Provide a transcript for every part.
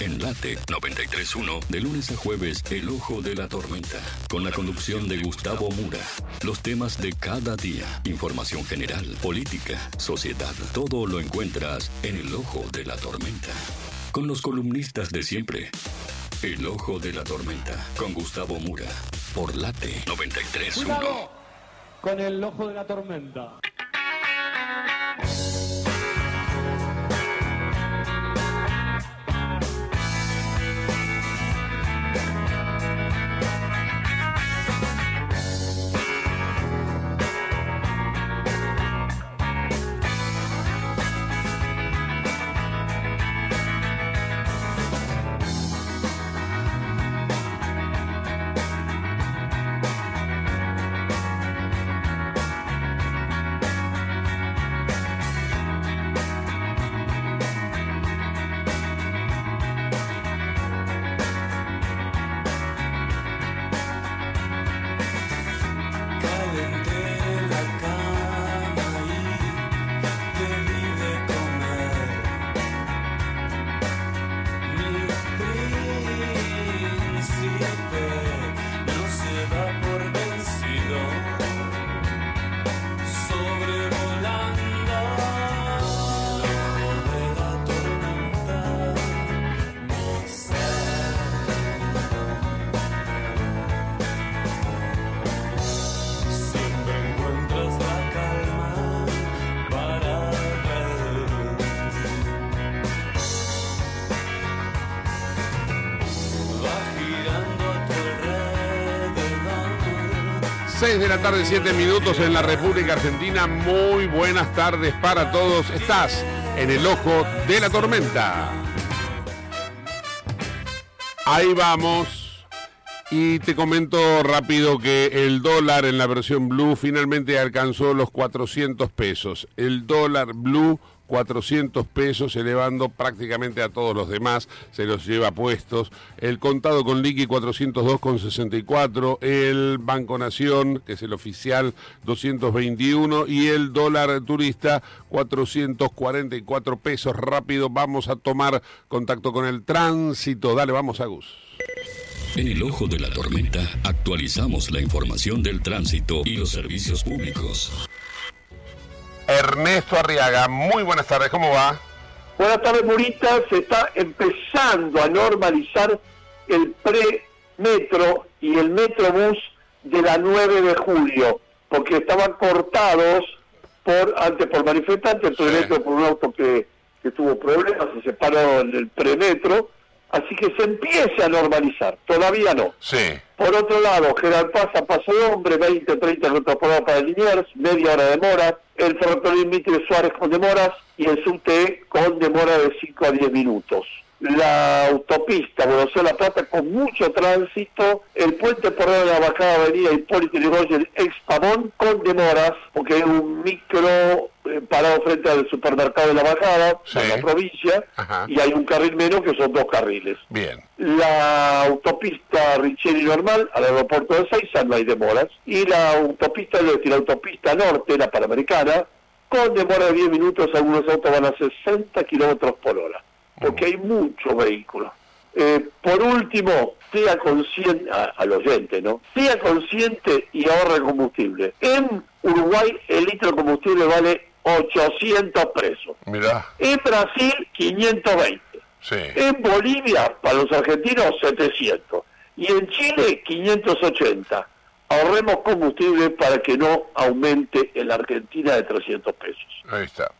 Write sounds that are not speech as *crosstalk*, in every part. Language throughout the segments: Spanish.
En Late 931, de lunes a jueves, El Ojo de la Tormenta, con la conducción de Gustavo Mura. Los temas de cada día, información general, política, sociedad, todo lo encuentras en El Ojo de la Tormenta. Con los columnistas de siempre. El Ojo de la Tormenta, con Gustavo Mura, por Late 931. Con el ojo de la tormenta. 6 de la tarde, 7 minutos en la República Argentina. Muy buenas tardes para todos. Estás en el ojo de la tormenta. Ahí vamos. Y te comento rápido que el dólar en la versión blue finalmente alcanzó los 400 pesos. El dólar blue 400 pesos, elevando prácticamente a todos los demás, se los lleva puestos. El contado con liqui 402,64, el Banco Nación, que es el oficial, 221 y el dólar turista 444 pesos. Rápido, vamos a tomar contacto con el tránsito. Dale, vamos a Gus. En el ojo de la tormenta actualizamos la información del tránsito y los servicios públicos. Ernesto Arriaga, muy buenas tardes, ¿cómo va? Buenas tardes, Murita. Se está empezando a normalizar el pre-metro y el metrobús de la 9 de julio, porque estaban cortados por antes por manifestantes, el pre-metro por un auto que, que tuvo problemas, se separó en el pre-metro, así que se empieza a normalizar, todavía no. Sí. Por otro lado, General Paz a Paso de Hombre, 20, 30 minutos por hora para Liniers, media hora de mora, el ferrocarril Mitre Suárez con demoras y el subte con demora de 5 a 10 minutos. La autopista Buenos Aires-La Plata con mucho tránsito, el puente por de la bajada avenida Hipólito Yrigoyen ex Pavón con demoras, porque hay un micro eh, parado frente al supermercado de la bajada, Sí. en la provincia, Ajá. y hay un carril menos que son dos carriles. Bien. La autopista Richeri normal al aeropuerto de Seiza no hay demoras. Y la autopista, es decir, la autopista norte, la panamericana, con demora de 10 minutos, algunos autos van a 60 kilómetros por hora, porque hay muchos vehículos. Eh, por último, sea consciente, a- al oyente, ¿no? Sea consciente y ahorre combustible. En Uruguay el litro de combustible vale 800 pesos. Mirá, En Brasil 520. sí. En Bolivia, para los argentinos, 700. Y en Chile, 580. Ahorremos combustible para que no aumente en la Argentina de 300 pesos. Ahí está.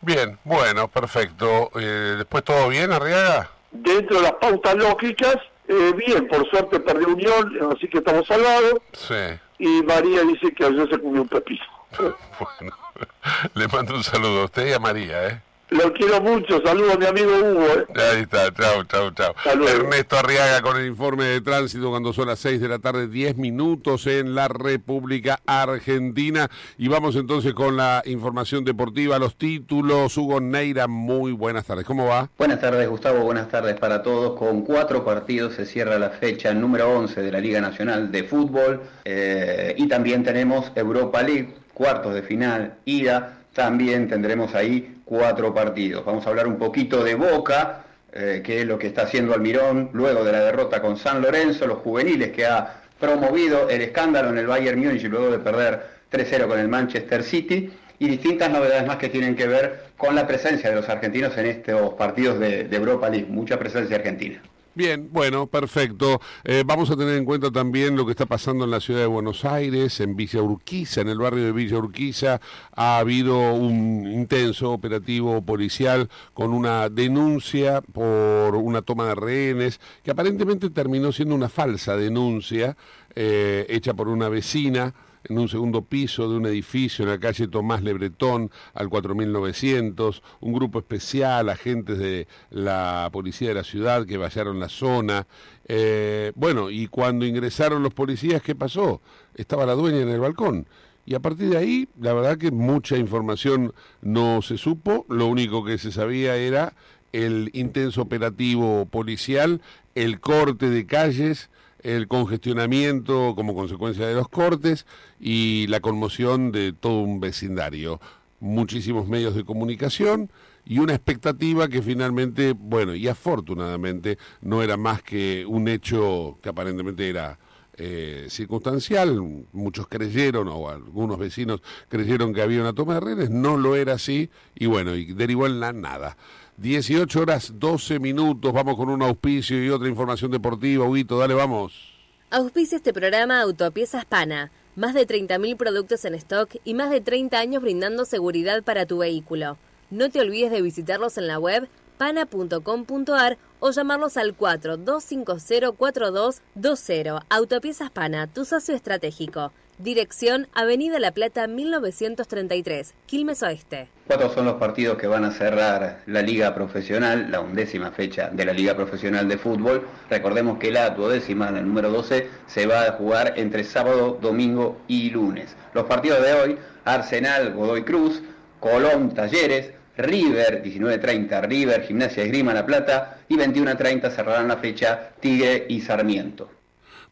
Bien, bueno, perfecto. Eh, Después todo bien, Arriaga. Dentro de las pautas lógicas, eh, bien, por suerte perdió Unión, así que estamos salvados. Sí. Y María dice que ayer se comió un pepino. *laughs* Bueno, *laughs* le mando un saludo a usted y a María, ¿eh? Lo quiero mucho, saludo a mi amigo Hugo. ¿eh? Ahí está, chao, chao, chao. Ernesto Arriaga con el informe de tránsito cuando son las 6 de la tarde, 10 minutos en la República Argentina. Y vamos entonces con la información deportiva, los títulos. Hugo Neira, muy buenas tardes. ¿Cómo va? Buenas tardes Gustavo, buenas tardes para todos. Con cuatro partidos se cierra la fecha número 11 de la Liga Nacional de Fútbol eh, y también tenemos Europa League, cuartos de final, ida. También tendremos ahí cuatro partidos. Vamos a hablar un poquito de Boca. eh, que es lo que está haciendo Almirón luego de la derrota con San Lorenzo, los juveniles que ha promovido el escándalo en el Bayern Múnich luego de perder 3-0 con el Manchester City y distintas novedades más que tienen que ver con la presencia de los argentinos en estos partidos de, de Europa League, mucha presencia argentina. Bien, bueno, perfecto. Eh, vamos a tener en cuenta también lo que está pasando en la ciudad de Buenos Aires, en Villa Urquiza, en el barrio de Villa Urquiza. Ha habido un intenso operativo policial con una denuncia por una toma de rehenes, que aparentemente terminó siendo una falsa denuncia eh, hecha por una vecina en un segundo piso de un edificio en la calle Tomás Lebretón al 4900, un grupo especial, agentes de la policía de la ciudad que vallaron la zona. Eh, bueno, y cuando ingresaron los policías, ¿qué pasó? Estaba la dueña en el balcón. Y a partir de ahí, la verdad que mucha información no se supo, lo único que se sabía era el intenso operativo policial, el corte de calles, el congestionamiento como consecuencia de los cortes y la conmoción de todo un vecindario. Muchísimos medios de comunicación y una expectativa que finalmente, bueno, y afortunadamente no era más que un hecho que aparentemente era eh, circunstancial. Muchos creyeron, o algunos vecinos creyeron que había una toma de redes, no lo era así, y bueno, y derivó en la nada. 18 horas 12 minutos, vamos con un auspicio y otra información deportiva. Huguito, dale, vamos. Auspicia este programa Autopiezas Pana. Más de 30.000 productos en stock y más de 30 años brindando seguridad para tu vehículo. No te olvides de visitarlos en la web pana.com.ar o llamarlos al 42504220. Autopiezas Pana, tu socio estratégico. Dirección Avenida La Plata 1933, Quilmes Oeste. Cuatro son los partidos que van a cerrar la liga profesional, la undécima fecha de la liga profesional de fútbol. Recordemos que la duodécima, el número 12, se va a jugar entre sábado, domingo y lunes. Los partidos de hoy, Arsenal, Godoy Cruz, Colón, Talleres, River, 19.30 River, Gimnasia Esgrima La Plata y 21.30 cerrarán la fecha Tigre y Sarmiento.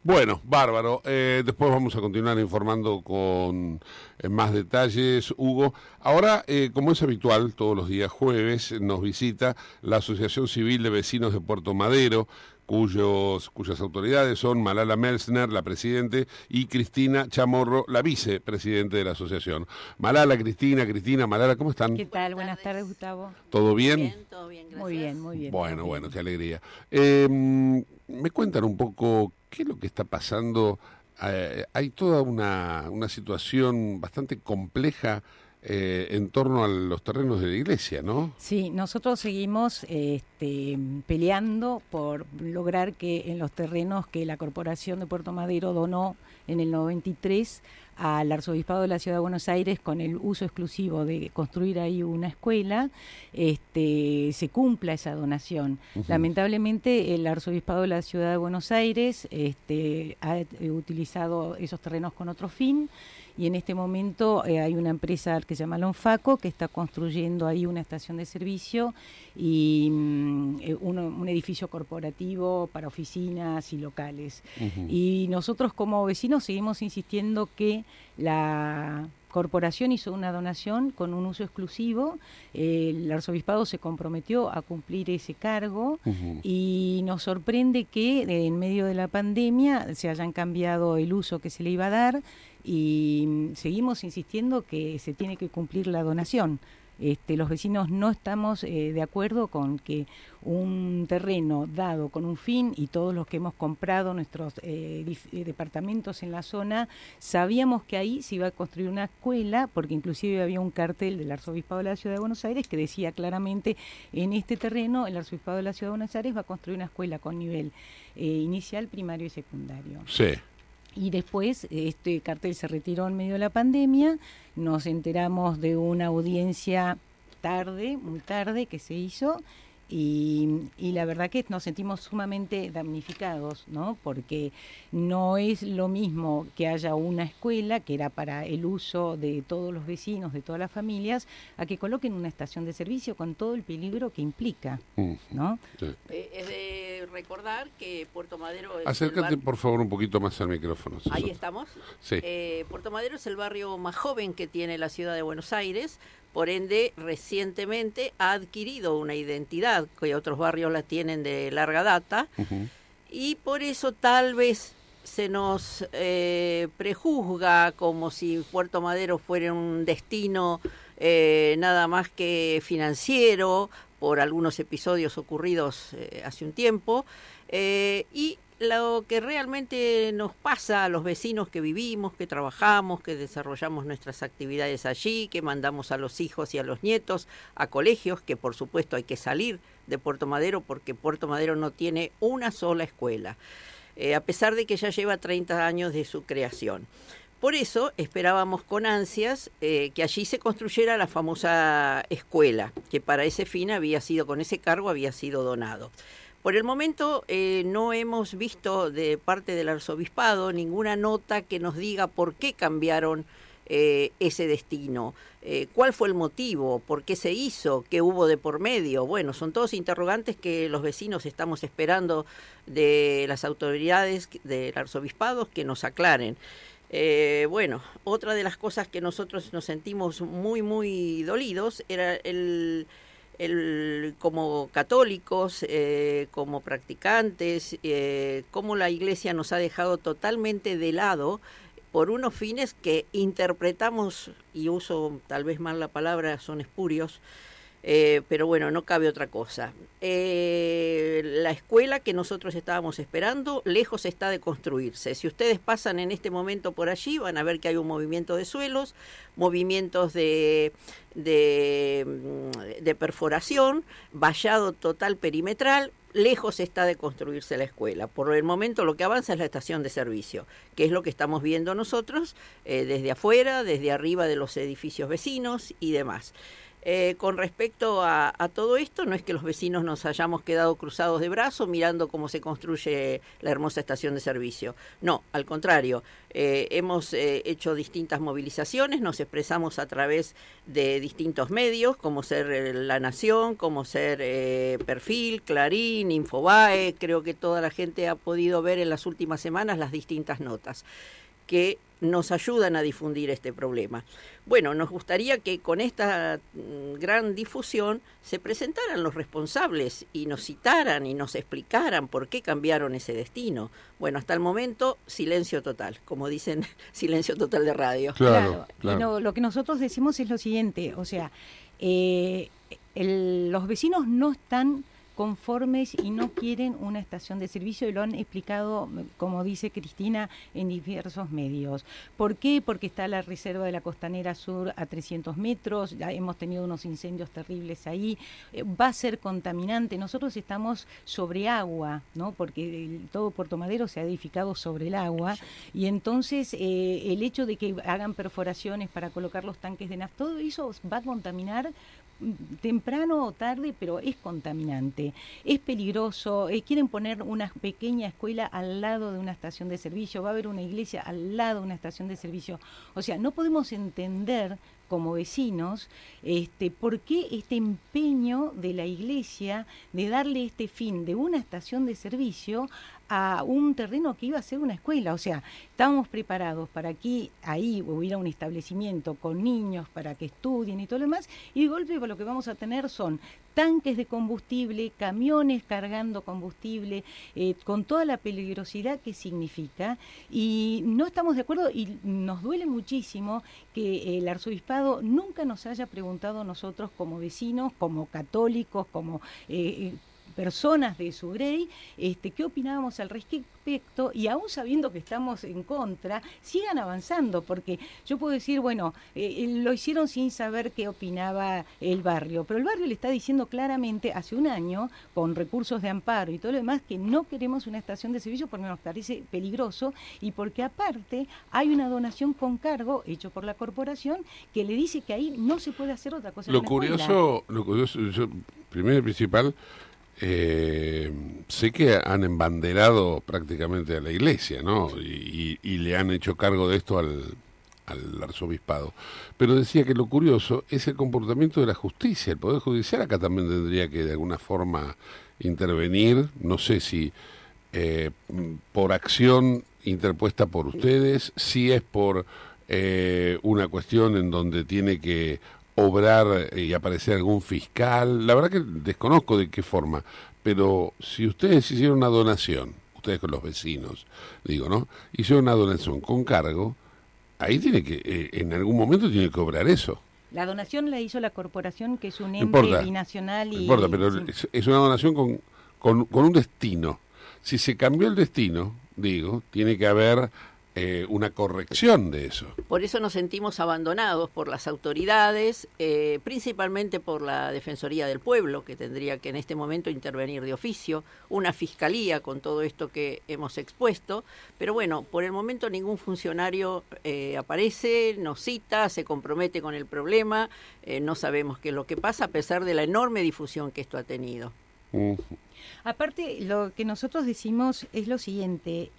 Bueno, bárbaro. Eh, después vamos a continuar informando con eh, más detalles, Hugo. Ahora, eh, como es habitual, todos los días jueves nos visita la Asociación Civil de Vecinos de Puerto Madero, cuyos, cuyas autoridades son Malala Melsner, la presidente, y Cristina Chamorro, la vicepresidente de la asociación. Malala, Cristina, Cristina, Malala, ¿cómo están? ¿Qué tal? Buenas tardes, Gustavo. ¿Todo bien? Bien, todo bien, gracias. Muy bien, muy bien. Bueno, bueno, qué alegría. Eh, me cuentan un poco qué es lo que está pasando. Eh, hay toda una, una situación bastante compleja eh, en torno a los terrenos de la iglesia, ¿no? Sí, nosotros seguimos este, peleando por lograr que en los terrenos que la Corporación de Puerto Madero donó en el 93 al Arzobispado de la Ciudad de Buenos Aires con el uso exclusivo de construir ahí una escuela, este, se cumpla esa donación. Lamentablemente el Arzobispado de la Ciudad de Buenos Aires este, ha utilizado esos terrenos con otro fin y en este momento eh, hay una empresa que se llama Lonfaco que está construyendo ahí una estación de servicio y mm, eh, un edificio corporativo para oficinas y locales. Y nosotros como vecinos seguimos insistiendo que la corporación hizo una donación con un uso exclusivo, eh, el arzobispado se comprometió a cumplir ese cargo y nos sorprende que eh, en medio de la pandemia se hayan cambiado el uso que se le iba a dar y mm, seguimos insistiendo que se tiene que cumplir la donación. Este, los vecinos no estamos eh, de acuerdo con que un terreno dado con un fin y todos los que hemos comprado nuestros eh, eh, departamentos en la zona, sabíamos que ahí se iba a construir una escuela, porque inclusive había un cartel del Arzobispado de la Ciudad de Buenos Aires que decía claramente, en este terreno el Arzobispado de la Ciudad de Buenos Aires va a construir una escuela con nivel inicial, primario y secundario. Sí. Y después este cartel se retiró en medio de la pandemia, nos enteramos de una audiencia tarde, muy tarde, que se hizo, y, y la verdad que nos sentimos sumamente damnificados, ¿no? Porque no es lo mismo que haya una escuela, que era para el uso de todos los vecinos, de todas las familias, a que coloquen una estación de servicio con todo el peligro que implica, ¿no? sí. Eh, es de recordar que Puerto Madero es Acércate por favor un poquito más al micrófono. Ahí estamos. Sí. Eh, Puerto Madero es el barrio más joven que tiene la ciudad de Buenos Aires, por ende recientemente ha adquirido una identidad que otros barrios la tienen de larga data. Y por eso tal vez se nos eh, prejuzga como si Puerto Madero fuera un destino eh, nada más que financiero por algunos episodios ocurridos eh, hace un tiempo. Y lo que realmente nos pasa a los vecinos que vivimos, que trabajamos, que desarrollamos nuestras actividades allí, que mandamos a los hijos y a los nietos a colegios, que por supuesto hay que salir de Puerto Madero porque Puerto Madero no tiene una sola escuela. Eh, a pesar de que ya lleva 30 años de su creación. Por eso esperábamos con ansias eh, que allí se construyera la famosa escuela, que para ese fin había sido, con ese cargo había sido donado. Por el momento eh, no hemos visto de parte del arzobispado ninguna nota que nos diga por qué cambiaron eh, ese destino. Eh, ¿Cuál fue el motivo? ¿Por qué se hizo? ¿Qué hubo de por medio? Bueno, son todos interrogantes que los vecinos estamos esperando de las autoridades del arzobispado que nos aclaren. Eh, bueno, otra de las cosas que nosotros nos sentimos muy, muy dolidos era el, el como católicos, como practicantes, cómo la Iglesia nos ha dejado totalmente de lado por unos fines que interpretamos, y uso tal vez mal la palabra, son espurios, eh, pero bueno, no cabe otra cosa. Eh, la escuela que nosotros estábamos esperando, lejos está de construirse. Si ustedes pasan en este momento por allí, van a ver que hay un movimiento de suelos, movimientos de, de, mm, de perforación, vallado total perimetral, lejos está de construirse la escuela. Por el momento lo que avanza es la estación de servicio, que es lo que estamos viendo nosotros eh, desde afuera, desde arriba de los edificios vecinos y demás. Eh, con respecto a, todo esto, no es que los vecinos nos hayamos quedado cruzados de brazos mirando cómo se construye la hermosa estación de servicio. No, al contrario, eh, hemos eh, hecho distintas movilizaciones, nos expresamos a través de distintos medios, como ser La Nación, como ser Perfil, Clarín, Infobae. Creo que toda la gente ha podido ver en las últimas semanas las distintas notas que nos ayudan a difundir este problema. Bueno, nos gustaría que con esta mm, gran difusión se presentaran los responsables y nos citaran y nos explicaran por qué cambiaron ese destino. Bueno, hasta el momento, silencio total, como dicen, *laughs* silencio total de radio. Claro, lo que nosotros decimos es lo siguiente, o sea, eh, los vecinos no están conformes y no quieren una estación de servicio y lo han explicado, como dice Cristina, en diversos medios. ¿Por qué? Porque está la reserva de la costanera sur a 300 metros, ya hemos tenido unos incendios terribles ahí, eh, va a ser contaminante. Nosotros estamos sobre agua, ¿no? Porque todo Puerto Madero se ha edificado sobre el agua y entonces eh, el hecho de que hagan perforaciones para colocar los tanques de nafta, todo eso va a contaminar temprano o tarde, pero es contaminante, es peligroso, eh, quieren poner una pequeña escuela al lado de una estación de servicio, va a haber una iglesia al lado de una estación de servicio. O sea, no podemos entender como vecinos, este, por qué este empeño de la iglesia de darle este fin de una estación de servicio a un terreno que iba a ser una escuela. O sea, estábamos preparados para que ahí hubiera un establecimiento con niños para que estudien y todo lo demás, y de golpe lo que vamos a tener son tanques de combustible, camiones cargando combustible, eh, con toda la peligrosidad que significa. Y no estamos de acuerdo y nos duele muchísimo que el arzobispado nunca nos haya preguntado a nosotros como vecinos, como católicos, como eh, personas de su grey, este, qué opinábamos al respecto y aún sabiendo que estamos en contra, sigan avanzando, porque yo puedo decir, bueno, eh, eh, lo hicieron sin saber qué opinaba el barrio, pero el barrio le está diciendo claramente hace un año, con recursos de amparo y todo lo demás, que no queremos una estación de servicio porque nos parece peligroso y porque aparte hay una donación con cargo hecho por la corporación que le dice que ahí no se puede hacer otra cosa. Lo curioso, lo curioso, primero y principal, eh, sé que han embanderado prácticamente a la iglesia, ¿no? Y, le han hecho cargo de esto al, arzobispado. Pero decía que lo curioso es el comportamiento de la justicia. El Poder Judicial acá también tendría que de alguna forma intervenir, no sé si eh, por acción interpuesta por ustedes, si es por eh, una cuestión en donde tiene que obrar y aparecer algún fiscal, la verdad que desconozco de qué forma, pero si ustedes hicieron una donación, ustedes con los vecinos, digo, ¿no? Hicieron una donación con cargo, ahí tiene que, eh, en algún momento tiene que obrar eso. La donación la hizo la corporación, que es un ente binacional. Y, no importa, pero es, una donación con, con, con un destino. Si se cambió el destino, digo, tiene que haber eh, una corrección de eso. Por eso nos sentimos abandonados por las autoridades, eh, principalmente por la Defensoría del Pueblo, que tendría que en este momento intervenir de oficio, una fiscalía con todo esto que hemos expuesto, pero bueno, por el momento ningún funcionario eh, aparece, nos cita, se compromete con el problema, no sabemos qué es lo que pasa, a pesar de la enorme difusión que esto ha tenido. Aparte, lo que nosotros decimos es lo siguiente.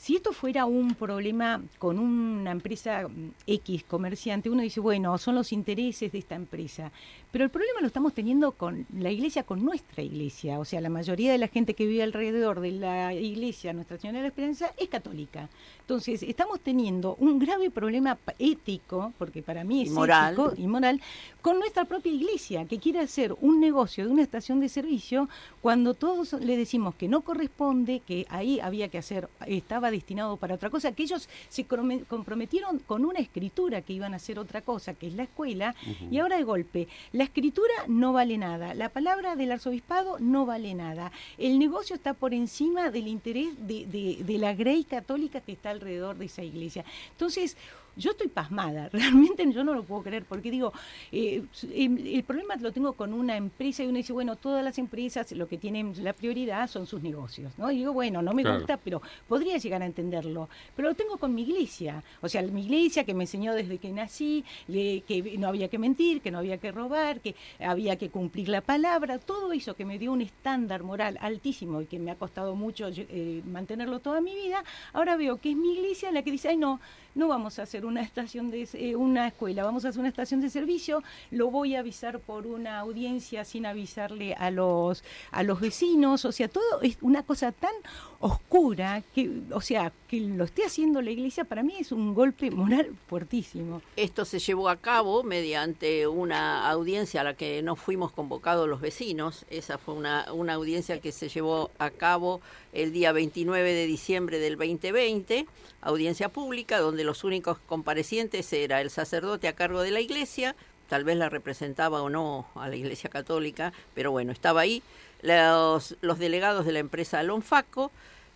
Si esto fuera un problema con una empresa mm, X comerciante, uno dice, bueno, son los intereses de esta empresa. Pero el problema lo estamos teniendo con la iglesia, con nuestra iglesia. O sea, la mayoría de la gente que vive alrededor de la iglesia Nuestra Señora de la Esperanza es católica. Entonces, estamos teniendo un grave problema ético, porque para mí es ético y moral, con nuestra propia iglesia, que quiere hacer un negocio de una estación de servicio cuando todos le decimos que no corresponde, que ahí había que hacer, estaba destinado para otra cosa, que ellos se comprometieron con una escritura que iban a hacer otra cosa, que es la escuela, y ahora de golpe, la escritura no vale nada, la palabra del arzobispado no vale nada, el negocio está por encima del interés de, de, de la grey católica que está alrededor de esa iglesia. Entonces, yo estoy pasmada, *laughs* realmente yo no lo puedo creer, porque digo, eh, em, el, problema lo tengo con una empresa y uno dice, bueno, todas las empresas lo que tienen la prioridad son sus negocios, ¿no? Y digo, bueno, no me gusta, pero podría llegar a entenderlo, pero lo tengo con mi iglesia, o sea, mi iglesia que me enseñó desde que nací, que no había que mentir, que no había que robar, que había que cumplir la palabra, todo eso que me dio un estándar moral altísimo y que me ha costado mucho eh, mantenerlo toda mi vida, ahora veo que es mi iglesia la que dice, ay no, no vamos a hacer una estación de eh, una escuela, vamos a hacer una estación de servicio, lo voy a avisar por una audiencia sin avisarle a los a los vecinos, o sea, todo es una cosa tan oscura que, o sea, que lo esté haciendo la iglesia para mí es un golpe moral fuertísimo. Esto se llevó a cabo mediante una audiencia a la que no fuimos convocados los vecinos, esa fue una, una audiencia que se llevó a cabo el día 29 de diciembre del 2020, audiencia pública donde los únicos comparecientes era el sacerdote a cargo de la iglesia, tal vez la representaba o no a la iglesia católica, pero bueno, estaba ahí, los, los delegados de la empresa Lonfaco,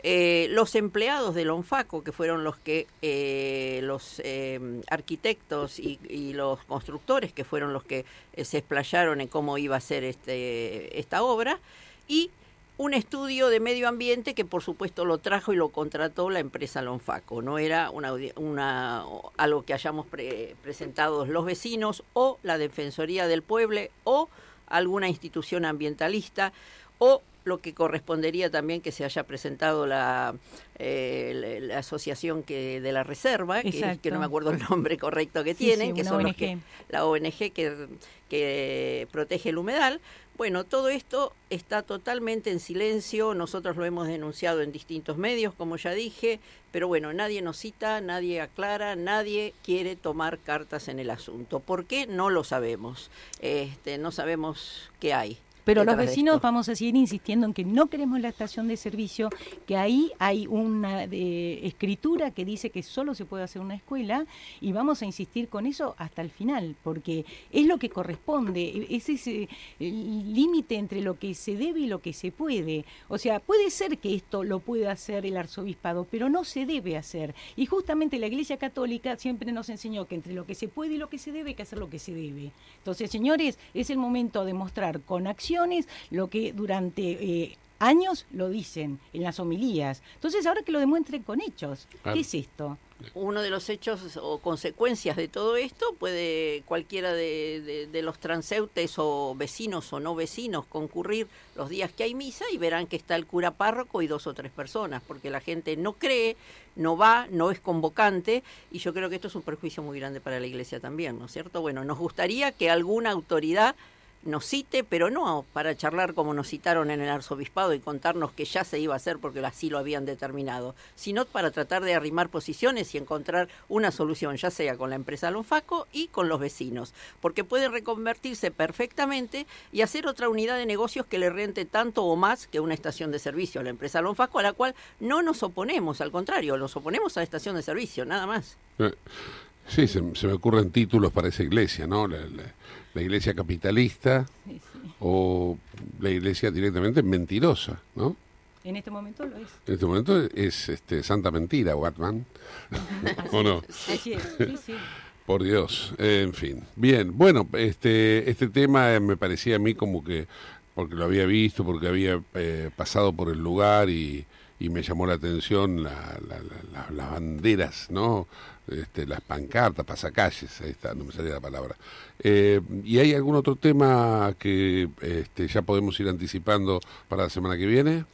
eh, los empleados de Lonfaco, que fueron los que eh, los eh, arquitectos y, los constructores, que fueron los que se explayaron en cómo iba a ser este, esta obra, y un estudio de medio ambiente que por supuesto lo trajo y lo contrató la empresa Lonfaco. No era una, una algo que hayamos presentado los vecinos o la Defensoría del Pueblo o alguna institución ambientalista o lo que correspondería también que se haya presentado la, eh, la, asociación que de la reserva, que, que, no me acuerdo el nombre correcto que tienen, que son la ONG que, que protege el humedal, bueno, todo esto está totalmente en silencio, nosotros lo hemos denunciado en distintos medios, como ya dije, pero bueno, nadie nos cita, nadie aclara, nadie quiere tomar cartas en el asunto. ¿Por qué? No lo sabemos. Este, no sabemos qué hay. Pero los vecinos vamos a seguir insistiendo en que no queremos la estación de servicio, que ahí hay una escritura que dice que solo se puede hacer una escuela y vamos a insistir con eso hasta el final, porque es lo que corresponde, es ese límite entre lo que se debe y lo que se puede. O sea, puede ser que esto lo pueda hacer el arzobispado, pero no se debe hacer. Y justamente la Iglesia Católica siempre nos enseñó que entre lo que se puede y lo que se debe hay que hacer lo que se debe. Entonces, señores, es el momento de mostrar con acción lo que durante eh, años lo dicen en las homilías. Entonces, ahora que lo demuestren con hechos, ¿qué es esto? Uno de los hechos o consecuencias de todo esto puede cualquiera de, los transeúntes o vecinos o no vecinos concurrir los días que hay misa y verán que está el cura párroco y dos o tres personas, porque la gente no cree, no va, no es convocante y yo creo que esto es un perjuicio muy grande para la iglesia también, ¿no es cierto? Bueno, nos gustaría que alguna autoridad nos cite, pero no para charlar como nos citaron en el arzobispado y contarnos que ya se iba a hacer porque así lo habían determinado, sino para tratar de arrimar posiciones y encontrar una solución, ya sea con la empresa Lonfaco y con los vecinos, porque puede reconvertirse perfectamente y hacer otra unidad de negocios que le rente tanto o más que una estación de servicio a la empresa Lonfaco, a la cual no nos oponemos, al contrario, nos oponemos a la estación de servicio, nada más. Eh, sí, se, me ocurren títulos para esa iglesia, ¿no? Iglesia capitalista o la iglesia directamente mentirosa, ¿no? En este momento lo es. En este momento es este, Santa Mentira, Batman. *laughs* ¿O no? Sí, sí. *laughs* Por Dios, en fin. Bien, bueno, este, este tema me parecía a mí como que, porque lo había visto, porque había eh, pasado por el lugar y, y me llamó la atención las banderas, ¿no? Este, las pancartas, pasacalles, ahí está, no me salía la palabra. Eh, ¿Y hay algún otro tema que este, ya podemos ir anticipando para la semana que viene?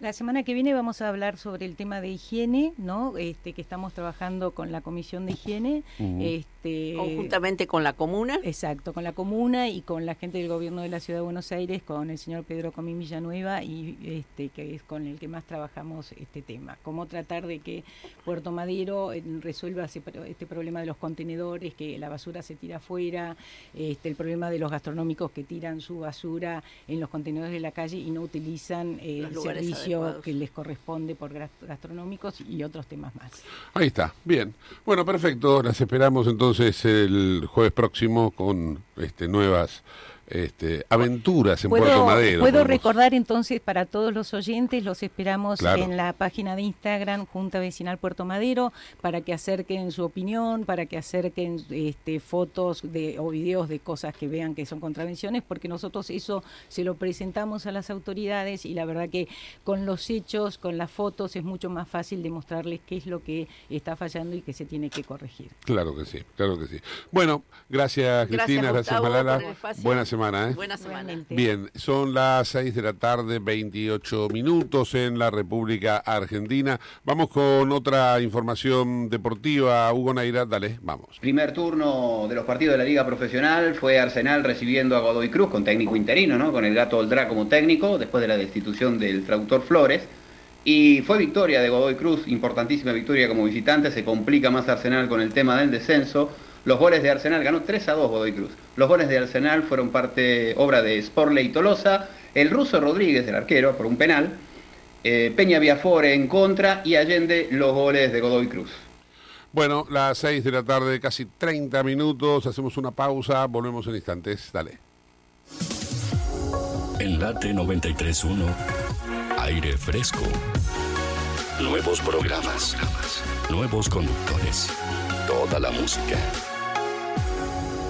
La semana que viene vamos a hablar sobre el tema de higiene, ¿no? Este, que estamos trabajando con la Comisión de Higiene. este, Conjuntamente con la comuna. Exacto, con la comuna y con la gente del gobierno de la Ciudad de Buenos Aires, con el señor Pedro Comín Villanueva, y este, que es con el que más trabajamos este tema. Cómo tratar de que Puerto Madero eh, resuelva este problema de los contenedores, que la basura se tira afuera, este, el problema de los gastronómicos que tiran su basura en los contenedores de la calle y no utilizan eh, el servicio que les corresponde por gastronómicos y otros temas más. Ahí está, bien. Bueno, perfecto. Las esperamos entonces el jueves próximo con este, nuevas este, aventuras en Puerto Madero. Puedo recordar entonces para todos los oyentes, los esperamos en la página de Instagram Junta Vecinal Puerto Madero para que acerquen su opinión, para que acerquen este, fotos de, o videos de cosas que vean que son contravenciones, porque nosotros eso se lo presentamos a las autoridades y la verdad que con los hechos, con las fotos es mucho más fácil demostrarles qué es lo que está fallando y que se tiene que corregir. Claro que sí, claro que sí. Bueno, gracias, Cristina, gracias Malala. Buenas ¿eh? Buena semana. Bien, son las 6 de la tarde, 28 minutos en la República Argentina. Vamos con otra información deportiva. Hugo Naira, dale, vamos. Primer turno de los partidos de la Liga Profesional fue Arsenal recibiendo a Godoy Cruz con técnico interino, ¿no? Con el gato Oldra como técnico, después de la destitución del traductor Flores. Y fue victoria de Godoy Cruz, importantísima victoria como visitante, se complica más Arsenal con el tema del descenso. Los goles de Arsenal ganó 3 a 2 Godoy Cruz. Los goles de Arsenal fueron parte obra de Sporley Tolosa, el ruso Rodríguez, el arquero, por un penal, eh, Peña Viafore en contra y Allende los goles de Godoy Cruz. Bueno, las 6 de la tarde, casi 30 minutos, hacemos una pausa, volvemos en instantes, dale. En Late 93.1, aire fresco. Nuevos programas, nuevos conductores, toda la música.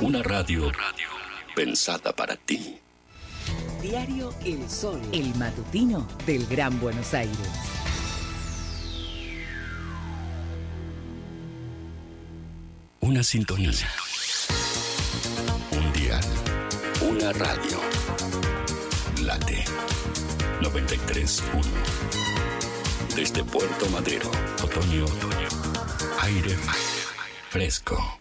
Una radio, radio pensada para ti. Diario El Sol, el matutino del Gran Buenos Aires. Una sintonía. Un dial. Una radio. Late 931. Desde Puerto Madero, otoño, otoño. Aire, aire fresco.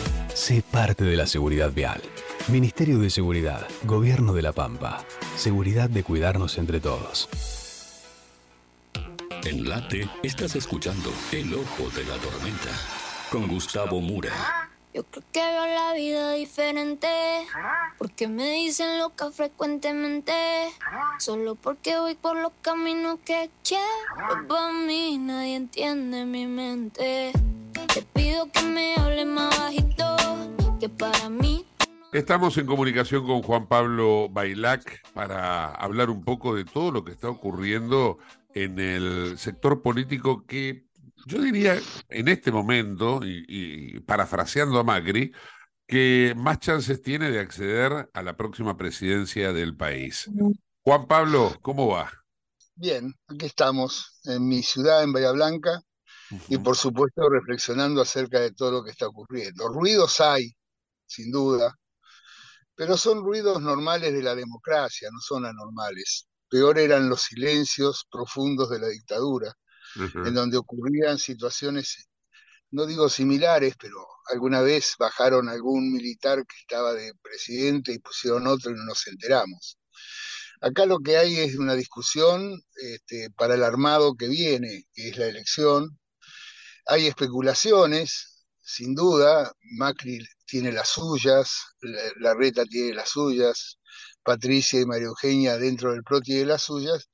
Sé parte de la seguridad vial. Ministerio de Seguridad, Gobierno de la Pampa. Seguridad de cuidarnos entre todos. En Late estás escuchando El Ojo de la Tormenta con Gustavo Mura. Yo creo que veo la vida diferente. Porque me dicen loca frecuentemente. Solo porque voy por los caminos que quiero. Para mí nadie entiende mi mente. Te pido que me hables más bajito. Que para mí. Estamos en comunicación con Juan Pablo Bailac para hablar un poco de todo lo que está ocurriendo en el sector político que yo diría en este momento, y, y, parafraseando a Macri, que más chances tiene de acceder a la próxima presidencia del país. Juan Pablo, ¿cómo va? Bien, aquí estamos, en mi ciudad, en Bahía Blanca, uh -huh. y por supuesto reflexionando acerca de todo lo que está ocurriendo. Ruidos hay, sin duda, pero son ruidos normales de la democracia, no son anormales. Peor eran los silencios profundos de la dictadura, uh -huh. en donde ocurrían situaciones, no digo similares, pero alguna vez bajaron algún militar que estaba de presidente y pusieron otro y no nos enteramos. Acá lo que hay es una discusión este, para el armado que viene, que es la elección. Hay especulaciones, sin duda, Macri tiene las suyas, Larreta tiene las suyas, Patricia y María Eugenia dentro del PRO tiene las suyas,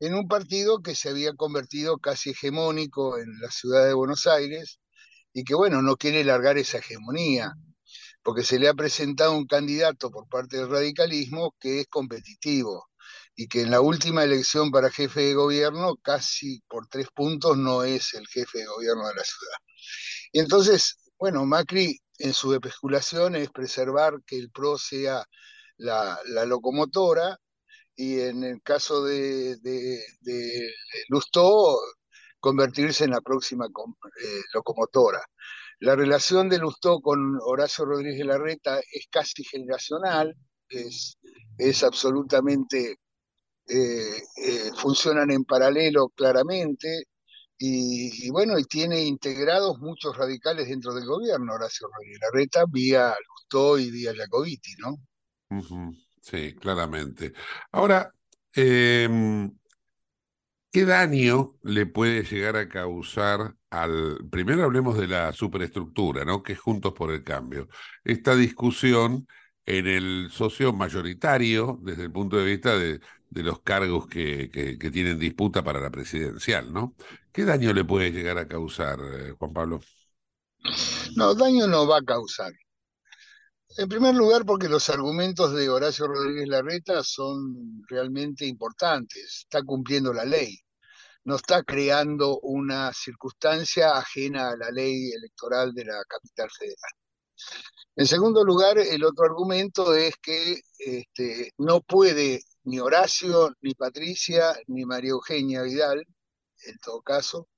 en un partido que se había convertido casi hegemónico en la ciudad de Buenos Aires y que, bueno, no quiere largar esa hegemonía, porque se le ha presentado un candidato por parte del radicalismo que es competitivo y que en la última elección para jefe de gobierno, casi por tres puntos, no es el jefe de gobierno de la ciudad. Y entonces, bueno, Macri en su especulación es preservar que el PRO sea la, locomotora y en el caso de, de, de Lustó, convertirse en la próxima eh, locomotora. La relación de Lustó con Horacio Rodríguez Larreta es casi generacional, es, es absolutamente, eh, eh, funcionan en paralelo claramente, y, bueno, y tiene integrados muchos radicales dentro del gobierno, Horacio Rodríguez Larreta, vía Lustó y vía Jacobiti, ¿no? Sí, claramente. Ahora, eh, ¿qué daño le puede llegar a causar al... Primero hablemos de la superestructura, ¿no? Que es Juntos por el Cambio. Esta discusión en el socio mayoritario desde el punto de vista de, de los cargos que, que, tienen disputa para la presidencial, ¿no? ¿Qué daño le puede llegar a causar, eh, Juan Pablo? No, daño no va a causar. En primer lugar, porque los argumentos de Horacio Rodríguez Larreta son realmente importantes. Está cumpliendo la ley. No está creando una circunstancia ajena a la ley electoral de la capital federal. En segundo lugar, el otro argumento es que este, no puede ni Horacio, ni Patricia, ni María Eugenia Vidal, en todo caso,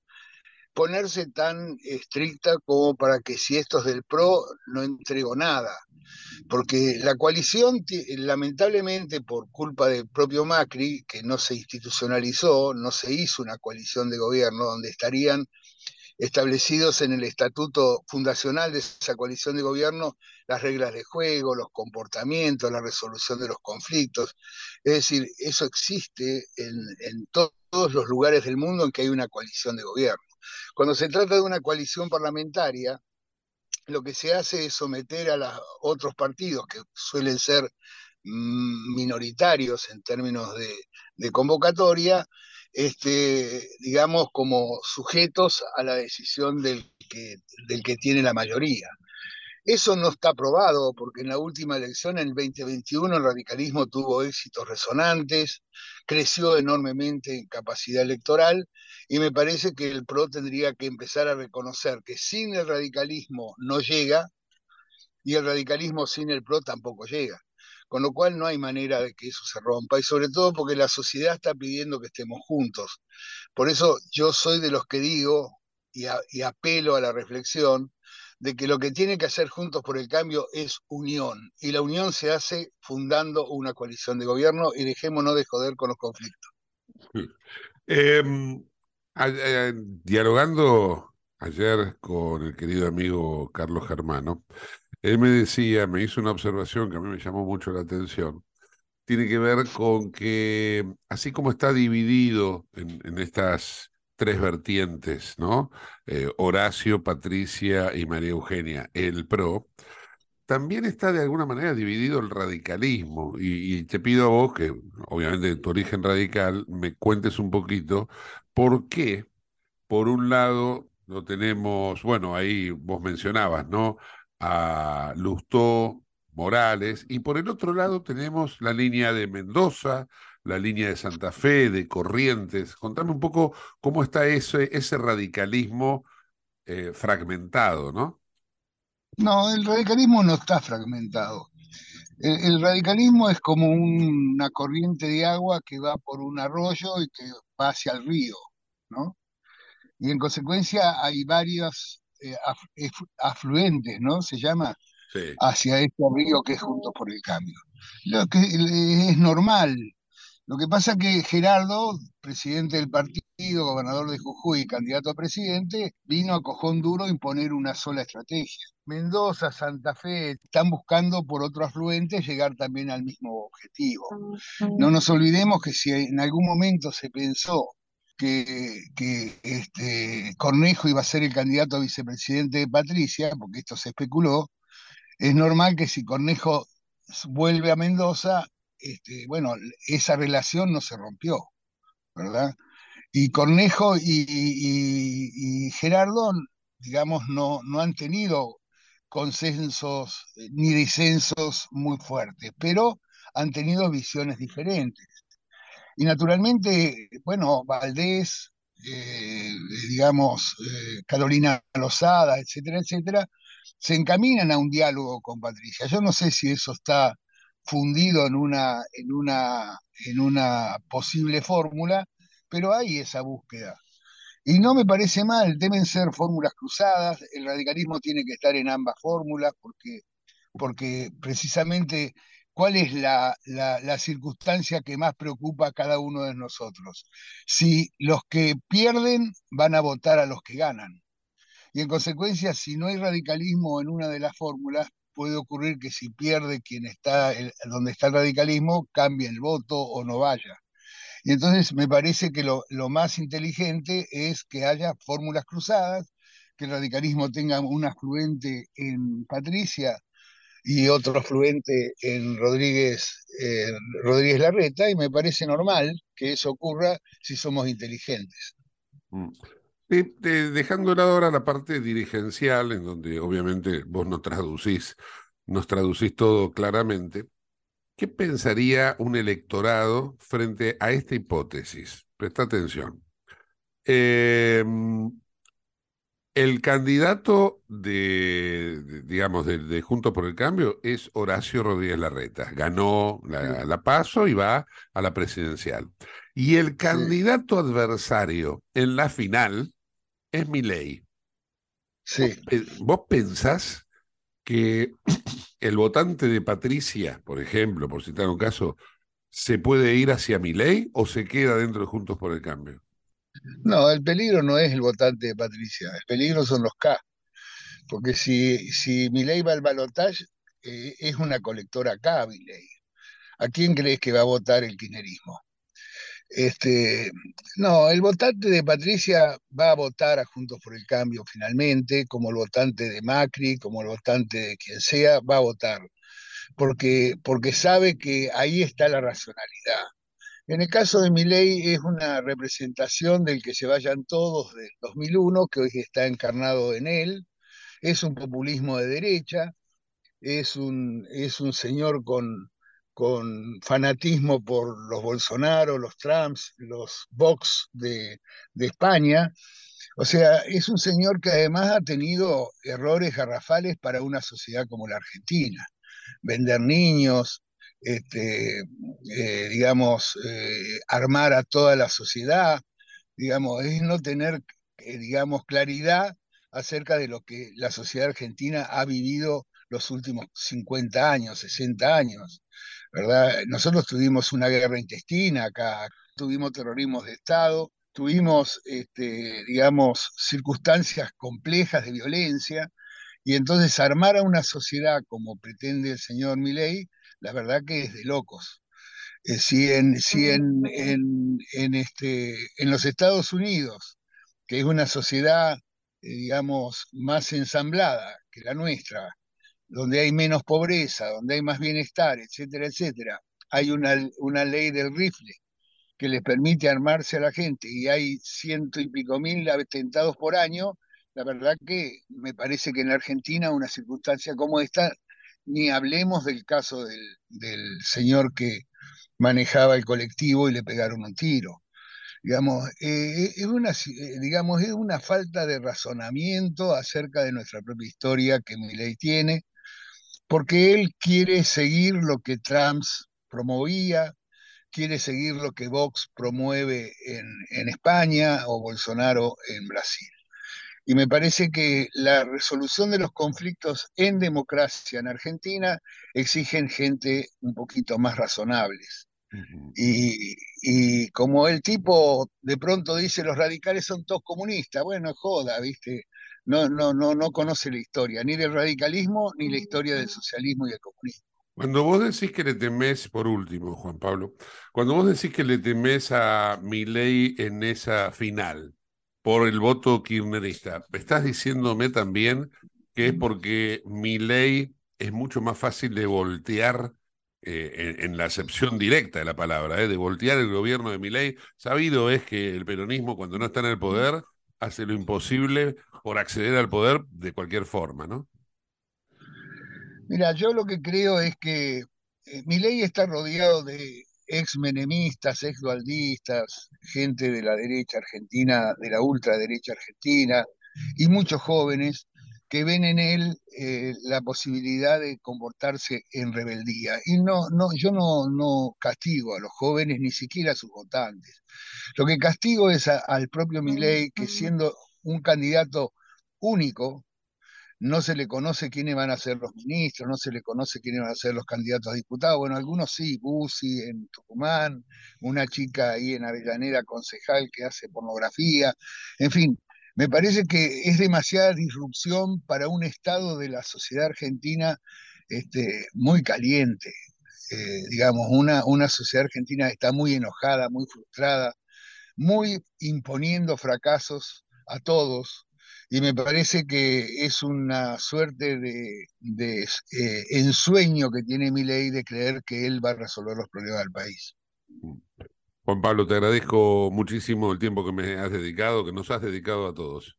ponerse tan estricta como para que si esto es del PRO no entrego nada. Porque la coalición, lamentablemente por culpa del propio Macri, que no se institucionalizó, no se hizo una coalición de gobierno donde estarían establecidos en el estatuto fundacional de esa coalición de gobierno las reglas de juego, los comportamientos, la resolución de los conflictos. Es decir, eso existe en, en to todos los lugares del mundo en que hay una coalición de gobierno. Cuando se trata de una coalición parlamentaria, lo que se hace es someter a los otros partidos, que suelen ser minoritarios en términos de, de convocatoria, este, digamos, como sujetos a la decisión del que, del que tiene la mayoría. Eso no está probado porque en la última elección, en el 2021, el radicalismo tuvo éxitos resonantes, creció enormemente en capacidad electoral y me parece que el PRO tendría que empezar a reconocer que sin el radicalismo no llega y el radicalismo sin el PRO tampoco llega. Con lo cual no hay manera de que eso se rompa y sobre todo porque la sociedad está pidiendo que estemos juntos. Por eso yo soy de los que digo y, apelo a la reflexión de que lo que tiene que hacer Juntos por el Cambio es unión. Y la unión se hace fundando una coalición de gobierno y dejémonos de joder con los conflictos. Em, eh, dialogando ayer con el querido amigo Carlos Germano, él me decía, me hizo una observación que a mí me llamó mucho la atención. Tiene que ver con que, así como está dividido en, estas tres vertientes, ¿no? Eh, Horacio, Patricia y María Eugenia, el PRO, también está de alguna manera dividido el radicalismo. Y, y, te pido a vos, que obviamente de tu origen radical, me cuentes un poquito por qué, por un lado, lo tenemos, bueno, ahí vos mencionabas, ¿no? A Lustó, Morales, y por el otro lado tenemos la línea de Mendoza, la línea de Santa Fe, de Corrientes. Contame un poco cómo está ese, ese radicalismo eh, fragmentado, ¿no? No, el radicalismo no está fragmentado. El, radicalismo es como una corriente de agua que va por un arroyo y que va hacia el río, ¿no? Y en consecuencia hay varias afluentes, ¿no? Se llama, hacia este río que es Juntos por el Cambio. Lo que es normal. Lo que pasa que Gerardo, presidente del partido, gobernador de Jujuy y candidato a presidente, vino a cojón duro a imponer una sola estrategia. Mendoza, Santa Fe están buscando por otro afluente llegar también al mismo objetivo. No nos olvidemos que si en algún momento se pensó que, este, Cornejo iba a ser el candidato a vicepresidente de Patricia, porque esto se especuló, es normal que si Cornejo vuelve a Mendoza, este, bueno, esa relación no se rompió, ¿verdad? Y Cornejo y, Gerardo, digamos, no, no han tenido consensos ni disensos muy fuertes, pero han tenido visiones diferentes. Y naturalmente, bueno, Valdés, eh, digamos, eh, Carolina Lozada, etcétera, etcétera, se encaminan a un diálogo con Patricia. Yo no sé si eso está fundido en una, en una, en una posible fórmula, pero hay esa búsqueda. Y no me parece mal, deben ser fórmulas cruzadas, el radicalismo tiene que estar en ambas fórmulas porque, porque precisamente cuál es la, circunstancia que más preocupa a cada uno de nosotros. Si los que pierden van a votar a los que ganan. Y en consecuencia, si no hay radicalismo en una de las fórmulas, puede ocurrir que si pierde quien está, donde está el radicalismo, cambie el voto o no vaya. Y entonces me parece que lo, lo más inteligente es que haya fórmulas cruzadas, que el radicalismo tenga un afluente en Patricia y otro afluente en Rodríguez, Rodríguez Larreta, y me parece normal que eso ocurra si somos inteligentes. Mm. dejando ahora la parte dirigencial, en donde obviamente vos nos traducís todo claramente, ¿qué pensaría un electorado frente a esta hipótesis? Presta atención. El candidato de, digamos, de, Junto por el Cambio es Horacio Rodríguez Larreta. Ganó la, PASO y va a la presidencial. Y el candidato adversario en la final es Milei. Sí. ¿Vos, pensás que *clears throat* el votante de Patricia, por ejemplo, por citar un caso, se puede ir hacia Milei o se queda dentro de Juntos por el Cambio? No, el peligro no es el votante de Patricia, el peligro son los K. Porque si, si ley va al balotaje, eh, es una colectora K, ley. ¿A quién crees que va a votar el kirchnerismo? Este, no, el votante de Patricia va a votar a Juntos por el Cambio finalmente, como el votante de Macri, como el votante de quien sea, va a votar, porque, porque sabe que ahí está la racionalidad. En el caso de Milei es una representación del que se vayan todos del 2001, que hoy está encarnado en él. Es un populismo de derecha, es un, es un señor con, con fanatismo por los Bolsonaro, los Trumps, los Vox de, de España. O sea, es un señor que además ha tenido errores garrafales para una sociedad como la Argentina. Vender niños, este, eh, digamos, eh, armar a toda la sociedad, digamos, es no tener, eh, digamos, claridad acerca de lo que la sociedad argentina ha vivido los últimos 50 años, 60 años, ¿verdad? Nosotros tuvimos una guerra intestina acá, tuvimos terrorismo de Estado, tuvimos, este, digamos, circunstancias complejas de violencia, y entonces armar a una sociedad como pretende el señor Milei, la verdad que es de locos. Eh, si en, si en, en, este, en los Estados Unidos, que es una sociedad, eh, digamos, más ensamblada que la nuestra, donde hay menos pobreza, donde hay más bienestar, etcétera, etcétera, hay una, una ley del rifle que les permite armarse a la gente y hay ciento y pico mil atentados por año, la verdad que me parece que en Argentina una circunstancia como esta, ni hablemos del caso del, del señor que manejaba el colectivo y le pegaron un tiro. Digamos, eh, es una, eh, digamos, es una falta de razonamiento acerca de nuestra propia historia que mi ley tiene, porque él quiere seguir lo que Trump promovía, quiere seguir lo que Vox promueve en, en España o Bolsonaro en Brasil. Y me parece que la resolución de los conflictos en democracia en Argentina exigen gente un poquito más razonables. y, y, como el tipo de pronto dice los radicales son todos comunistas, bueno, joda, ¿viste? No, no, no, no conoce la historia, ni del radicalismo, ni la historia del socialismo y del comunismo. Cuando vos decís que le temés, por último, Juan Pablo, cuando vos decís que le temés a Milei en esa final, por el voto kirchnerista. ¿Estás diciéndome también que es porque mi ley es mucho más fácil de voltear eh, en, la acepción directa de la palabra, eh, de voltear el gobierno de mi ley? Sabido es que el peronismo cuando no está en el poder hace lo imposible por acceder al poder de cualquier forma, ¿no? Mira, yo lo que creo es que eh, mi ley está rodeado de ex menemistas, ex dualdistas, gente de la derecha argentina, de la ultraderecha argentina, y muchos jóvenes que ven en él eh, la posibilidad de comportarse en rebeldía. Y no, no, yo no, no castigo a los jóvenes, ni siquiera a sus votantes. Lo que castigo es al propio Milei, que siendo un candidato único, no se le conoce quiénes van a ser los ministros, no se le conoce quiénes van a ser los candidatos a diputados. Bueno, algunos sí, Bussi en Tucumán, una chica ahí en Avellaneda, concejal, que hace pornografía. En fin, me parece que es demasiada disrupción para un estado de la sociedad argentina este, muy caliente. Eh, digamos, una, una sociedad argentina está muy enojada, muy frustrada, muy imponiendo fracasos a todos, y me parece que es una suerte de, eh, ensueño que tiene mi ley de creer que él va a resolver los problemas del país. Juan Pablo, te agradezco muchísimo el tiempo que me has dedicado, que nos has dedicado a todos.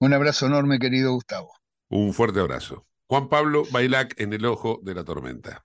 Un abrazo enorme, querido Gustavo. Un fuerte abrazo. Juan Pablo Bailac en el ojo de la tormenta.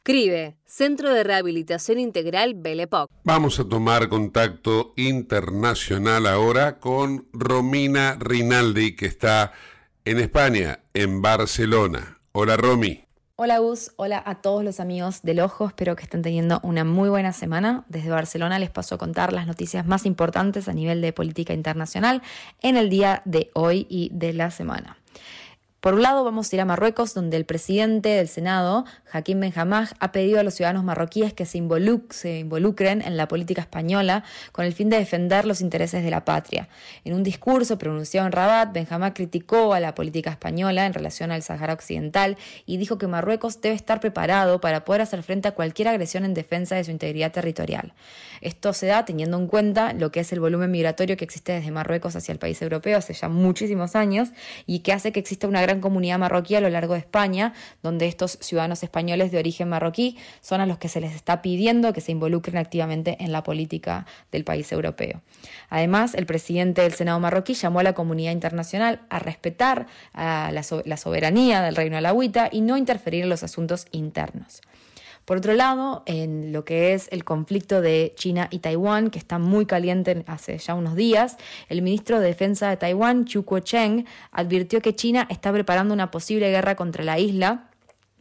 CRIBE, Centro de Rehabilitación Integral Belepoc. Vamos a tomar contacto internacional ahora con Romina Rinaldi, que está en España, en Barcelona. Hola, Romy. Hola Gus, hola a todos los amigos del Ojo, espero que estén teniendo una muy buena semana. Desde Barcelona les paso a contar las noticias más importantes a nivel de política internacional en el día de hoy y de la semana. Por un lado, vamos a ir a Marruecos, donde el presidente del Senado, Hakim Benhamaj, ha pedido a los ciudadanos marroquíes que se, involucren en la política española con el fin de defender los intereses de la patria. En un discurso pronunciado en Rabat, Benhamaj criticó a la política española en relación al Sahara Occidental y dijo que Marruecos debe estar preparado para poder hacer frente a cualquier agresión en defensa de su integridad territorial. Esto se da teniendo en cuenta lo que es el volumen migratorio que existe desde Marruecos hacia el país europeo hace ya muchísimos años y que hace que exista una gran comunidad marroquí a lo largo de España, donde estos ciudadanos españoles de origen marroquí son a los que se les está pidiendo que se involucren activamente en la política del país europeo. Además, el presidente del Senado marroquí llamó a la comunidad internacional a respetar la, la soberanía del Reino Alawita y no interferir en los asuntos internos. Por otro lado, en lo que es el conflicto de China y Taiwán, que está muy caliente hace ya unos días, el ministro de Defensa de Taiwán, Chu Kuo-cheng, advirtió que China está preparando una posible guerra contra la isla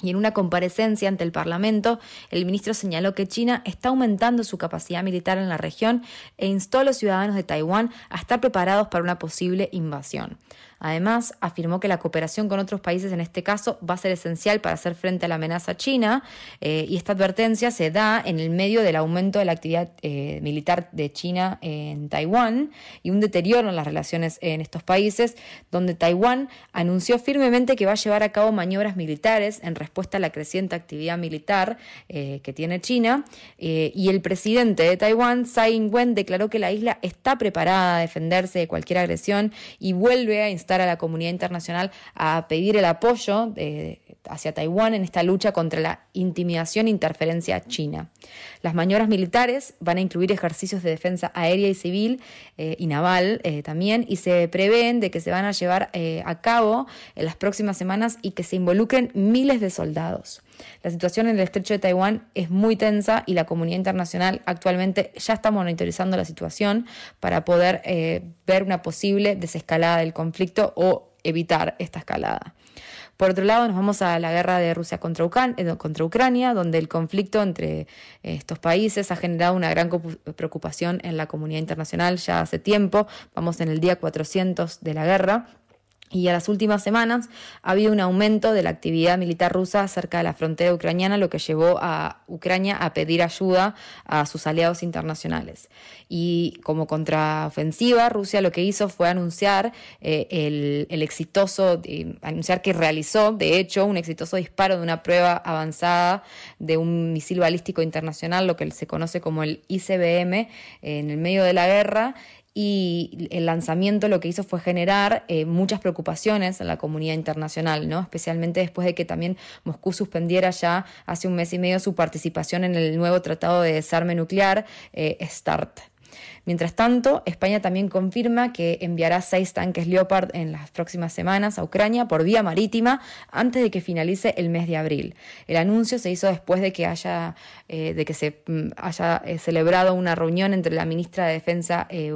y en una comparecencia ante el Parlamento, el ministro señaló que China está aumentando su capacidad militar en la región e instó a los ciudadanos de Taiwán a estar preparados para una posible invasión. Además, afirmó que la cooperación con otros países en este caso va a ser esencial para hacer frente a la amenaza china eh, y esta advertencia se da en el medio del aumento de la actividad eh, militar de China en Taiwán y un deterioro en las relaciones en estos países, donde Taiwán anunció firmemente que va a llevar a cabo maniobras militares en respuesta a la creciente actividad militar eh, que tiene China y el presidente de Taiwán, Tsai Ing-wen, declaró que la isla está preparada a defenderse de cualquier agresión y vuelve a instalar a la comunidad internacional a pedir el apoyo hacia Taiwán en esta lucha contra la intimidación e interferencia china. Las maniobras militares van a incluir ejercicios de defensa aérea y civil eh, y naval eh, también y se prevén de que se van a llevar eh, a cabo en las próximas semanas y que se involucren miles de soldados. La situación en el estrecho de Taiwán es muy tensa y la comunidad internacional actualmente ya está monitorizando la situación para poder ver una posible desescalada del conflicto o evitar esta escalada. Por otro lado, nos vamos a la guerra de Rusia contra, eh, contra Ucrania, donde el conflicto entre estos países ha generado una gran preocupación en la comunidad internacional ya hace tiempo. Vamos en el día 400 de la guerra. Y en las últimas semanas ha habido un aumento de la actividad militar rusa cerca de la frontera ucraniana, lo que llevó a Ucrania a pedir ayuda a sus aliados internacionales. Y como contraofensiva, Rusia lo que hizo fue anunciar eh, el, exitoso, anunciar que realizó, de hecho, un exitoso disparo de una prueba avanzada de un misil balístico internacional, lo que se conoce como el ICBM, en el medio de la guerra y el lanzamiento lo que hizo fue generar eh, muchas preocupaciones en la comunidad internacional, ¿no? especialmente después de que también Moscú suspendiera ya hace un mes y medio su participación en el nuevo tratado de desarme nuclear eh, START. Mientras tanto, España también confirma que enviará seis tanques Leopard en las próximas semanas a Ucrania por vía marítima antes de que finalice el mes de abril. El anuncio se hizo después de que haya, eh, de que se mm, haya eh, celebrado una reunión entre la ministra de Defensa eh,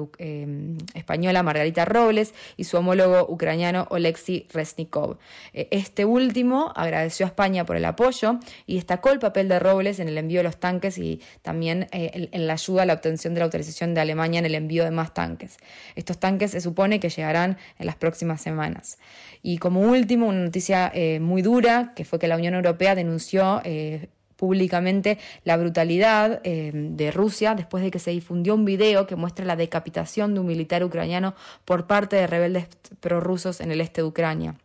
española Margarita Robles y su homólogo ucraniano Oleksiy Resnikov. este último agradeció a España por el apoyo y destacó el papel de Robles en el envío de los tanques y también en la ayuda a la obtención de la autorización de Alemania en el envío de más tanques. Estos tanques se supone que llegarán en las próximas semanas. Y como último, una noticia eh, muy dura, que fue que la Unión Europea denunció eh, públicamente la brutalidad eh, de Rusia después de que se difundió un video que muestra la decapitación de un militar ucraniano por parte de rebeldes prorrusos en el este de Ucrania.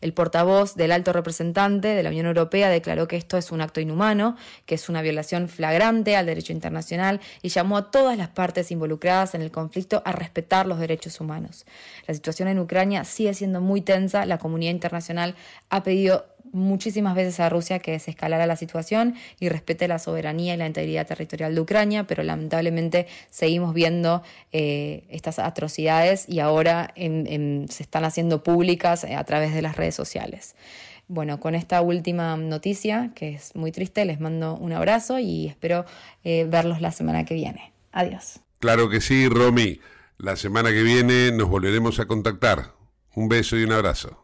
El portavoz del alto representante de la Unión Europea declaró que esto es un acto inhumano, que es una violación flagrante al derecho internacional y llamó a todas las partes involucradas en el conflicto a respetar los derechos humanos. La situación en Ucrania sigue siendo muy tensa. La comunidad internacional ha pedido muchísimas veces a Rusia que desescalara la situación y respete la soberanía y la integridad territorial de Ucrania, pero lamentablemente seguimos viendo eh, estas atrocidades y ahora se están haciendo públicas eh, a través de las redes sociales. Bueno, con esta última noticia, que es muy triste, les mando un abrazo y espero eh, verlos la semana que viene. Adiós. Claro que sí, Romy. La semana que viene nos volveremos a contactar. Un beso y un abrazo.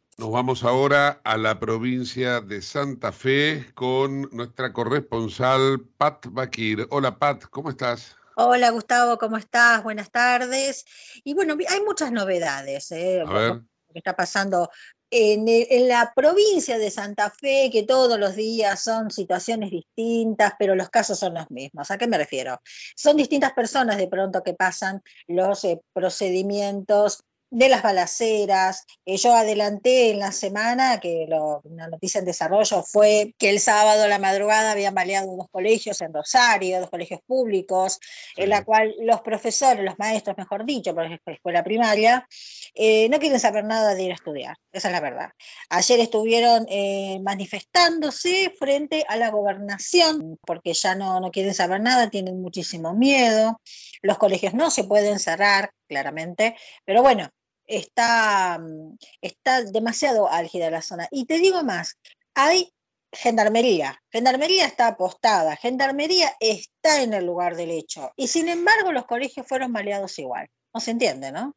Nos vamos ahora a la provincia de Santa Fe con nuestra corresponsal Pat Bakir. Hola Pat, ¿cómo estás? Hola Gustavo, ¿cómo estás? Buenas tardes. Y bueno, hay muchas novedades. ¿eh? A ver. que está pasando en, en, la provincia de Santa Fe, que todos los días son situaciones distintas, pero los casos son los mismos. ¿A qué me refiero? Son distintas personas de pronto que pasan los eh, procedimientos de las balaceras. Eh, yo adelanté en la semana que lo, una noticia en desarrollo fue que el sábado a la madrugada habían baleado dos colegios en Rosario, dos colegios públicos, en la cual los profesores, los maestros, mejor dicho, por ejemplo, escuela primaria, eh, no quieren saber nada de ir a estudiar. Esa es la verdad. Ayer estuvieron eh, manifestándose frente a la gobernación porque ya no, no quieren saber nada, tienen muchísimo miedo. Los colegios no se pueden cerrar, claramente, pero bueno, está, mm, está demasiado álgida la zona. Y te digo más, hay gendarmería, gendarmería está apostada, gendarmería está en el lugar del hecho. Y sin embargo los colegios fueron maleados igual. No se entiende, ¿no?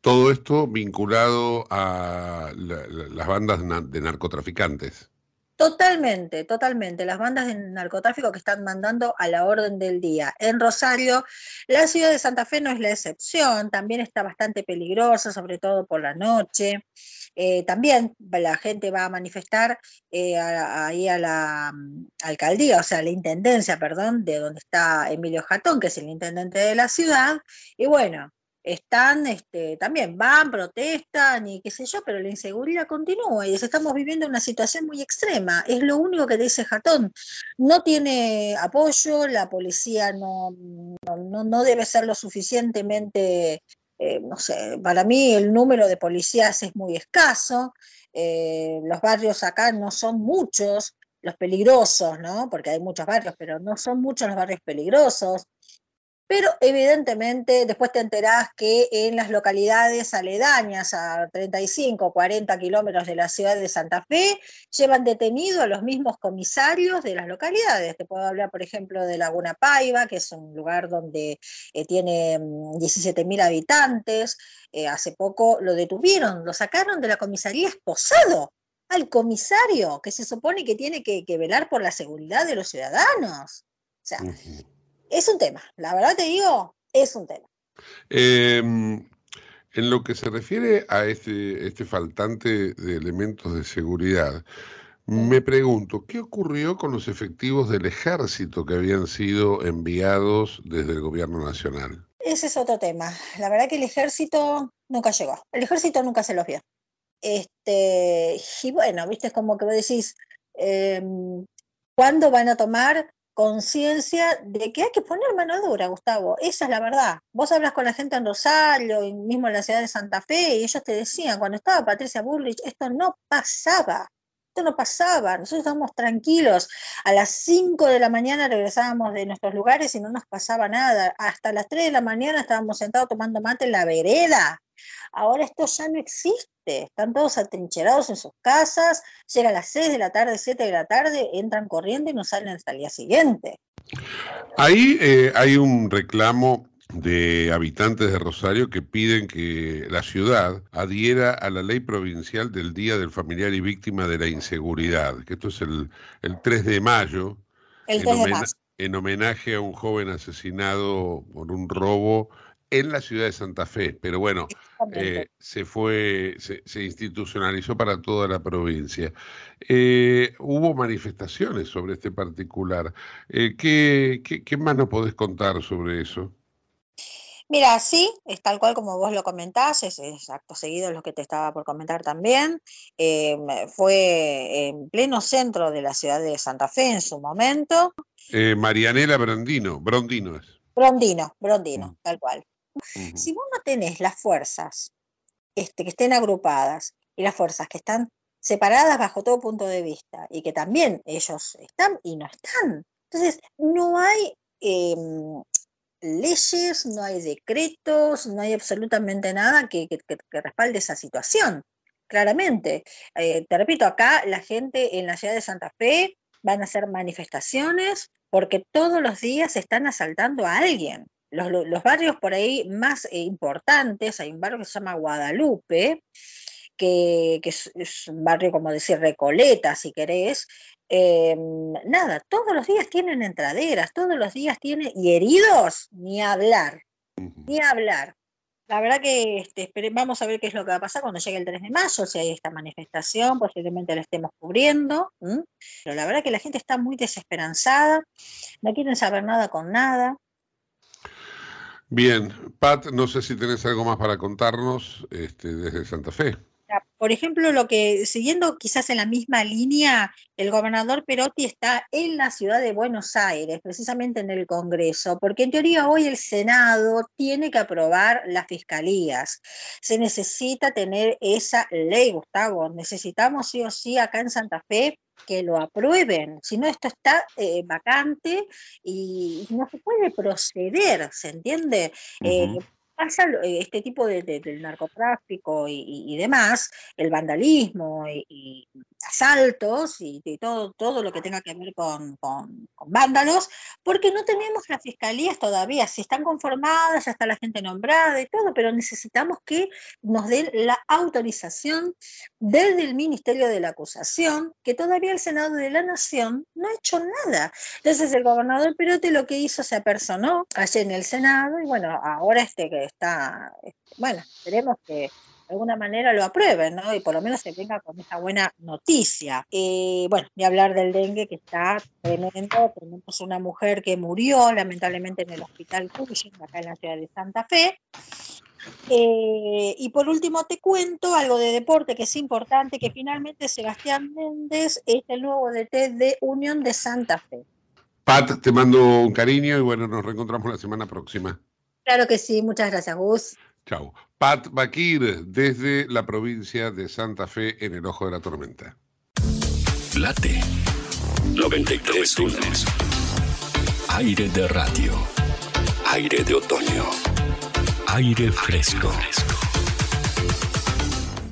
Todo esto vinculado a la, la, las bandas de narcotraficantes. Totalmente, totalmente. Las bandas de narcotráfico que están mandando a la orden del día. En Rosario, la ciudad de Santa Fe no es la excepción, también está bastante peligrosa, sobre todo por la noche. Eh, también la gente va a manifestar eh, ahí a, la um, alcaldía, o sea, a la intendencia, perdón, de donde está Emilio Jatón, que es el intendente de la ciudad. Y bueno, están, este, también van, protestan y qué sé yo, pero la inseguridad continúa y estamos viviendo una situación muy extrema. Es lo único que dice Jatón. No tiene apoyo, la policía no, no, no debe ser lo suficientemente, eh, no sé, para mí el número de policías es muy escaso, eh, los barrios acá no son muchos, los peligrosos, ¿no? Porque hay muchos barrios, pero no son muchos los barrios peligrosos. Pero evidentemente después te enterás que en las localidades aledañas a 35 o 40 kilómetros de la ciudad de Santa Fe llevan detenido a los mismos comisarios de las localidades. Te puedo hablar, por ejemplo, de Laguna Paiva, que es un lugar donde eh, tiene 17.000 habitantes. Eh, hace poco lo detuvieron, lo sacaron de la comisaría esposado al comisario, que se supone que tiene que, velar por la seguridad de los ciudadanos. O sea, es un tema, la verdad te digo, es un tema. Eh, en lo que se refiere a este, este faltante de elementos de seguridad, me pregunto, ¿qué ocurrió con los efectivos del ejército que habían sido enviados desde el gobierno nacional? Ese es otro tema. La verdad que el ejército nunca llegó. El ejército nunca se los vio. Este, y bueno, viste, es como que vos decís, eh, ¿cuándo van a tomar conciencia de que hay que poner mano dura, Gustavo. Esa es la verdad. Vos hablas con la gente en Rosario, y mismo en la ciudad de Santa Fe, y ellos te decían, cuando estaba Patricia Bullrich, esto no pasaba. Esto no pasaba. Nosotros estábamos tranquilos. A las 5 de la mañana regresábamos de nuestros lugares y no nos pasaba nada. Hasta las 3 de la mañana estábamos sentados tomando mate en la vereda. Ahora esto ya no existe. Están todos atrincherados en sus casas, llega a las 6 de la tarde, 7 de la tarde, entran corriendo y no salen hasta el día siguiente. Ahí eh, hay un reclamo de habitantes de Rosario que piden que la ciudad adhiera a la ley provincial del Día del Familiar y Víctima de la Inseguridad, que esto es el, el 3 de mayo, el 3 en, de mayo. en homenaje a un joven asesinado por un robo en la ciudad de Santa Fe, pero bueno, eh, se fue, se, se, institucionalizó para toda la provincia. Eh, hubo manifestaciones sobre este particular. Eh, ¿qué, qué, ¿Qué más nos podés contar sobre eso? Mira, sí, es tal cual como vos lo comentás, es, es acto seguido lo que te estaba por comentar también. Eh, fue en pleno centro de la ciudad de Santa Fe en su momento. Eh, Marianela Brondino, Brondino es. Brondino, Brondino, mm. tal cual. Si vos no tenés las fuerzas este, que estén agrupadas y las fuerzas que están separadas bajo todo punto de vista y que también ellos están y no están, Entonces, no hay em, leyes, no hay decretos, no hay absolutamente nada que, respalde esa situación, claramente. Eh, te repito, acá la gente en la ciudad de Santa Fe van a hacer manifestaciones porque todos los días están asaltando a alguien. Los, barrios por ahí más eh, importantes, hay un barrio que se llama Guadalupe, que, es, un barrio como decir Recoleta, si querés, em, nada, todos los días tienen entraderas, todos los días tienen, y heridos, ni hablar, ni hablar. La verdad que este, vamos a ver qué es lo que va a pasar cuando llegue el 3 de mayo, si hay esta manifestación, posiblemente la estemos cubriendo, pero la verdad que la gente está muy desesperanzada, no quieren saber nada con nada. Bien, Pat, no sé si tenés algo más para contarnos este, desde Santa Fe. Por ejemplo, lo que, siguiendo quizás en la misma línea, el gobernador Perotti está en la ciudad de Buenos Aires, precisamente en el Congreso, porque en teoría hoy el Senado tiene que aprobar las fiscalías. Se necesita tener esa ley, Gustavo. Necesitamos sí o sí acá en Santa Fe que lo aprueben, si no esto está eh, vacante y no se puede proceder, ¿se entiende? eh, este tipo de, del narcotráfico y, demás, el vandalismo y, asaltos y, todo, todo lo que tenga que ver con, con, vándalos, porque no tenemos las fiscalías todavía, si están conformadas, ya está la gente nombrada y todo, pero necesitamos que nos den la autorización desde el Ministerio de la Acusación, que todavía el Senado de la Nación no ha hecho nada. Entonces el gobernador Perote lo que hizo se apersonó allí en el Senado y bueno, ahora este que está, este, bueno, esperemos que de alguna manera lo aprueben, ¿no? Y por lo menos se venga con esa buena noticia. Eh, bueno, ni hablar del dengue que está tremendo. Tenemos una mujer que murió lamentablemente en el hospital Cushing, acá en la ciudad de Santa Fe. Eh, y por último te cuento algo de deporte que es importante, que finalmente Sebastián Méndez es el nuevo DT de Unión de Santa Fe. Pat, te mando un cariño y bueno, nos reencontramos la semana próxima. Claro que sí, muchas gracias, Gus. Chao. Pat Bakir, desde la provincia de Santa Fe, en el ojo de la tormenta. Late 93 lunes. Aire de radio. Aire de otoño. Aire fresco. fresco.